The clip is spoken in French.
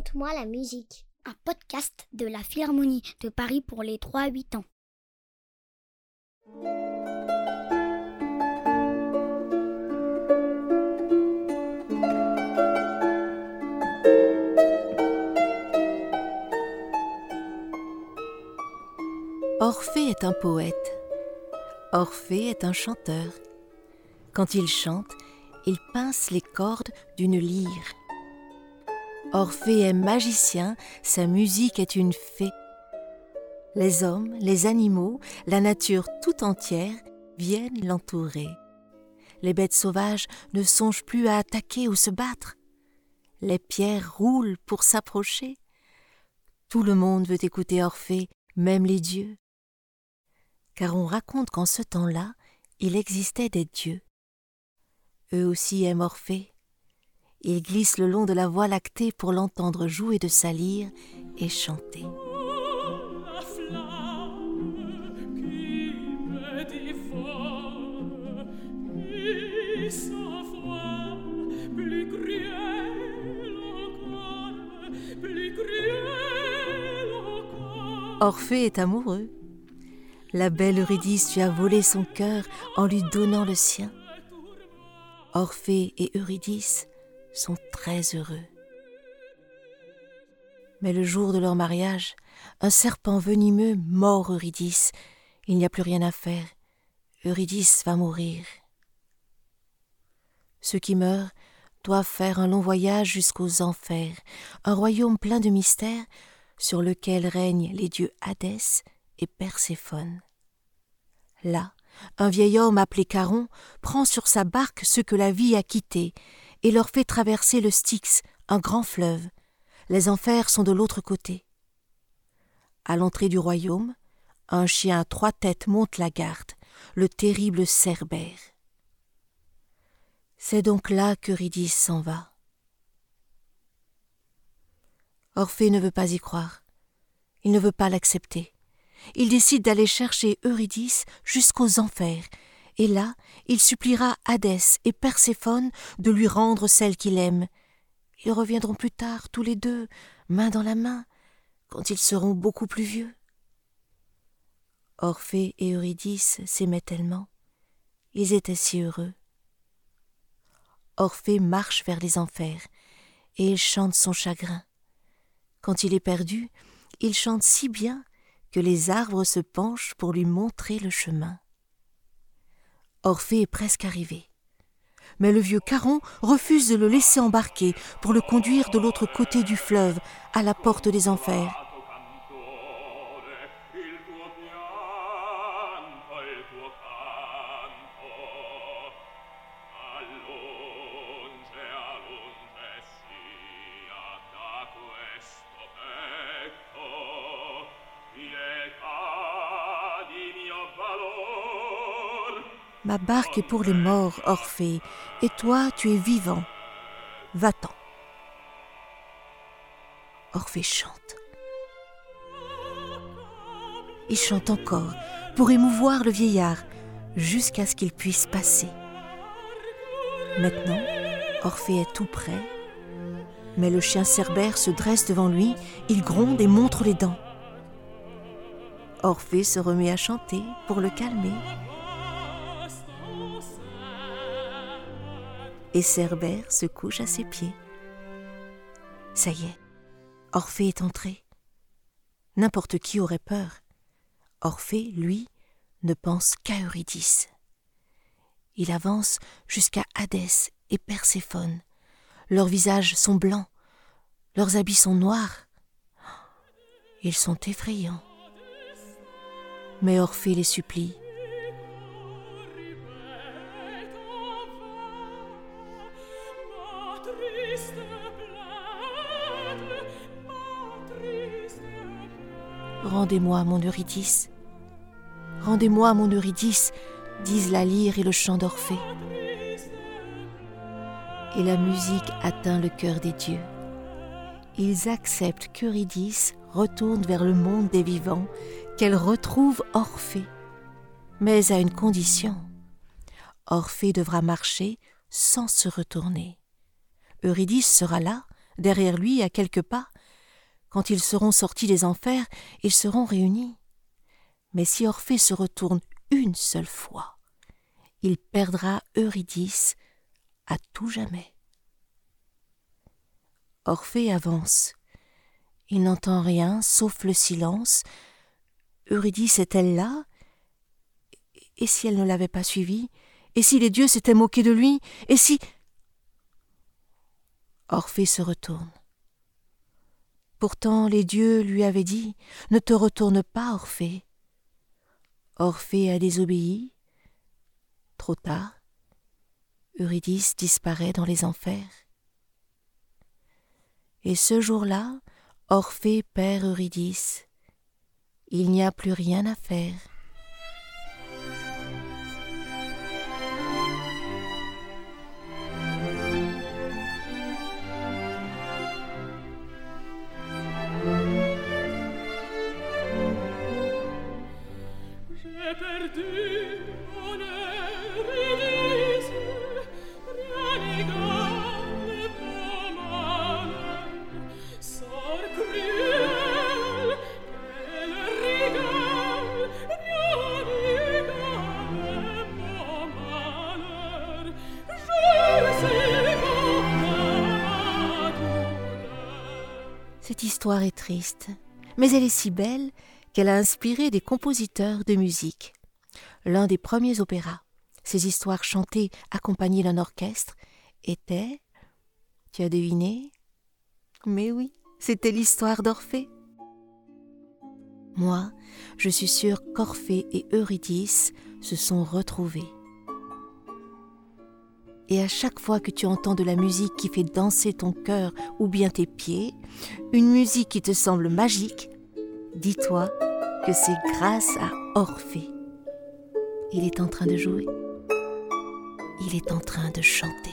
Raconte-moi la musique. Un podcast de la Philharmonie de Paris pour les 3-8 ans. Orphée est un poète. Orphée est un chanteur. Quand il chante, il pince les cordes d'une lyre. Orphée est magicien, sa musique est une fée. Les hommes, les animaux, la nature tout entière viennent l'entourer. Les bêtes sauvages ne songent plus à attaquer ou se battre. Les pierres roulent pour s'approcher. Tout le monde veut écouter Orphée, même les dieux. Car on raconte qu'en ce temps-là, il existait des dieux. Eux aussi aiment Orphée. Il glisse le long de la voie lactée pour l'entendre jouer de sa lyre et chanter. Orphée est amoureux. La belle Eurydice lui a volé son cœur en lui donnant le sien. Orphée et Eurydice sont très heureux. Mais le jour de leur mariage, un serpent venimeux mord Eurydice. Il n'y a plus rien à faire. Eurydice va mourir. Ceux qui meurent doivent faire un long voyage jusqu'aux enfers, un royaume plein de mystères sur lequel règnent les dieux Hadès et Perséphone. Là, un vieil homme appelé Caron prend sur sa barque ceux que la vie a quittés et leur fait traverser le Styx, un grand fleuve. Les enfers sont de l'autre côté. À l'entrée du royaume, un chien à trois têtes monte la garde, le terrible Cerbère. C'est donc là qu'Eurydice s'en va. Orphée ne veut pas y croire. Il ne veut pas l'accepter. Il décide d'aller chercher Eurydice jusqu'aux enfers et là il suppliera Hadès et Perséphone de lui rendre celle qu'il aime. Ils reviendront plus tard, tous les deux, main dans la main, quand ils seront beaucoup plus vieux. Orphée et Eurydice s'aimaient tellement. Ils étaient si heureux. Orphée marche vers les enfers, et il chante son chagrin. Quand il est perdu, il chante si bien que les arbres se penchent pour lui montrer le chemin. Orphée est presque arrivé. Mais le vieux Caron refuse de le laisser embarquer pour le conduire de l'autre côté du fleuve, à la porte des enfers. Ma barque est pour les morts, Orphée, et toi tu es vivant. Va-t'en. Orphée chante. Il chante encore pour émouvoir le vieillard jusqu'à ce qu'il puisse passer. Maintenant, Orphée est tout près, mais le chien Cerbère se dresse devant lui, il gronde et montre les dents. Orphée se remet à chanter pour le calmer et Cerbère se couche à ses pieds. Ça y est, Orphée est entré. N'importe qui aurait peur. Orphée, lui, ne pense qu'à Eurydice. Il avance jusqu'à Hadès et Perséphone. Leurs visages sont blancs, leurs habits sont noirs. Ils sont effrayants. Mais Orphée les supplie. Rendez-moi mon Eurydice. Rendez-moi mon Eurydice, disent la lyre et le chant d'Orphée. Et la musique atteint le cœur des dieux. Ils acceptent qu'Eurydice retourne vers le monde des vivants, qu'elle retrouve Orphée. Mais à une condition. Orphée devra marcher sans se retourner. Eurydice sera là, derrière lui, à quelques pas. Quand ils seront sortis des enfers, ils seront réunis. Mais si Orphée se retourne une seule fois, il perdra Eurydice à tout jamais. Orphée avance. Il n'entend rien sauf le silence. Eurydice est-elle là? Et si elle ne l'avait pas suivi Et si les dieux s'étaient moqués de lui? Et si Orphée se retourne. Pourtant les dieux lui avaient dit Ne te retourne pas, Orphée. Orphée a désobéi. Trop tard, Eurydice disparaît dans les enfers. Et ce jour-là, Orphée perd Eurydice. Il n'y a plus rien à faire. Cette histoire est triste, mais elle est si belle qu'elle a inspiré des compositeurs de musique. L'un des premiers opéras, ces histoires chantées accompagnées d'un orchestre, était. Tu as deviné? Mais oui, c'était l'histoire d'Orphée. Moi, je suis sûre qu'Orphée et Eurydice se sont retrouvés et à chaque fois que tu entends de la musique qui fait danser ton cœur ou bien tes pieds, une musique qui te semble magique, dis-toi que c'est grâce à Orphée. Il est en train de jouer. Il est en train de chanter.